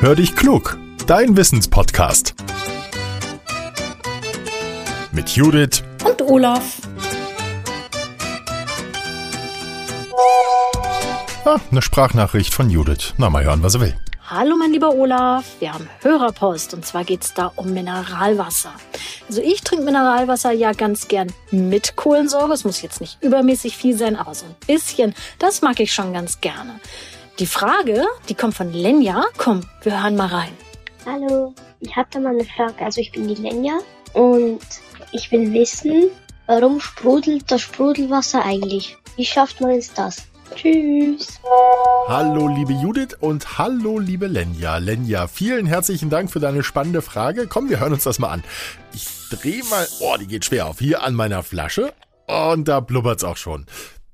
Hör dich klug, dein Wissenspodcast. Mit Judith und Olaf. Ah, eine Sprachnachricht von Judith. Na, mal hören, was er will. Hallo mein lieber Olaf, wir haben Hörerpost und zwar geht es da um Mineralwasser. Also ich trinke Mineralwasser ja ganz gern mit Kohlensäure. Es muss jetzt nicht übermäßig viel sein, aber so ein bisschen, das mag ich schon ganz gerne. Die Frage, die kommt von Lenja. Komm, wir hören mal rein. Hallo, ich hatte mal eine Frage. Also ich bin die Lenja und ich will wissen, warum sprudelt das Sprudelwasser eigentlich? Wie schafft man es das? Tschüss. Hallo liebe Judith und hallo liebe Lenja. Lenja, vielen herzlichen Dank für deine spannende Frage. Komm, wir hören uns das mal an. Ich drehe mal, oh, die geht schwer auf, hier an meiner Flasche. Und da blubbert's auch schon.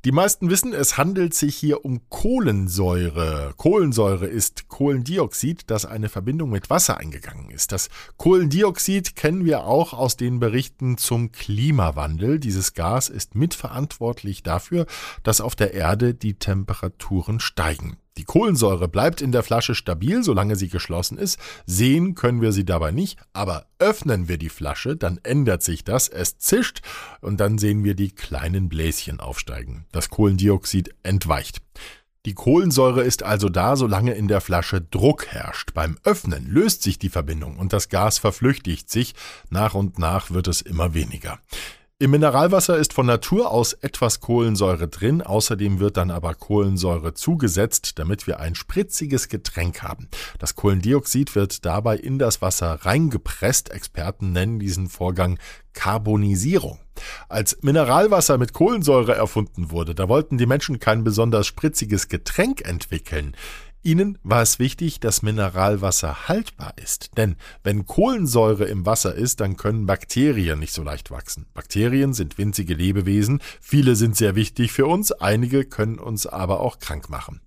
Die meisten wissen, es handelt sich hier um Kohlensäure. Kohlensäure ist Kohlendioxid, das eine Verbindung mit Wasser eingegangen ist. Das Kohlendioxid kennen wir auch aus den Berichten zum Klimawandel. Dieses Gas ist mitverantwortlich dafür, dass auf der Erde die Temperaturen steigen. Die Kohlensäure bleibt in der Flasche stabil, solange sie geschlossen ist. Sehen können wir sie dabei nicht, aber öffnen wir die Flasche, dann ändert sich das, es zischt und dann sehen wir die kleinen Bläschen aufsteigen. Das Kohlendioxid entweicht. Die Kohlensäure ist also da, solange in der Flasche Druck herrscht. Beim Öffnen löst sich die Verbindung und das Gas verflüchtigt sich. Nach und nach wird es immer weniger. Im Mineralwasser ist von Natur aus etwas Kohlensäure drin, außerdem wird dann aber Kohlensäure zugesetzt, damit wir ein spritziges Getränk haben. Das Kohlendioxid wird dabei in das Wasser reingepresst, Experten nennen diesen Vorgang Karbonisierung. Als Mineralwasser mit Kohlensäure erfunden wurde, da wollten die Menschen kein besonders spritziges Getränk entwickeln. Ihnen war es wichtig, dass Mineralwasser haltbar ist, denn wenn Kohlensäure im Wasser ist, dann können Bakterien nicht so leicht wachsen. Bakterien sind winzige Lebewesen, viele sind sehr wichtig für uns, einige können uns aber auch krank machen.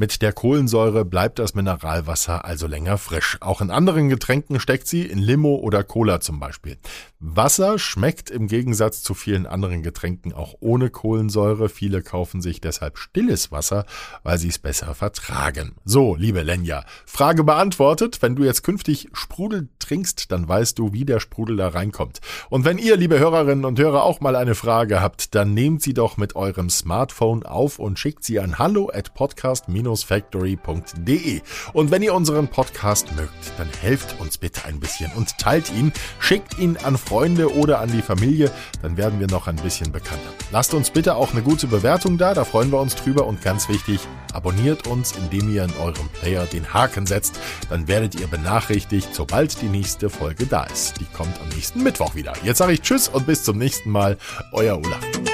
Mit der Kohlensäure bleibt das Mineralwasser also länger frisch. Auch in anderen Getränken steckt sie, in Limo oder Cola zum Beispiel. Wasser schmeckt im Gegensatz zu vielen anderen Getränken auch ohne Kohlensäure. Viele kaufen sich deshalb stilles Wasser, weil sie es besser vertragen. So, liebe Lenja, Frage beantwortet. Wenn du jetzt künftig Sprudel trinkst, dann weißt du, wie der Sprudel da reinkommt. Und wenn ihr, liebe Hörerinnen und Hörer, auch mal eine Frage habt, dann nehmt sie doch mit eurem Smartphone auf und schickt sie an hallo at podcast- factory.de. Und wenn ihr unseren Podcast mögt, dann helft uns bitte ein bisschen und teilt ihn, schickt ihn an Freunde oder an die Familie, dann werden wir noch ein bisschen bekannter. Lasst uns bitte auch eine gute Bewertung da, da freuen wir uns drüber und ganz wichtig, abonniert uns, indem ihr in eurem Player den Haken setzt, dann werdet ihr benachrichtigt, sobald die nächste Folge da ist. Die kommt am nächsten Mittwoch wieder. Jetzt sage ich Tschüss und bis zum nächsten Mal, euer Olaf.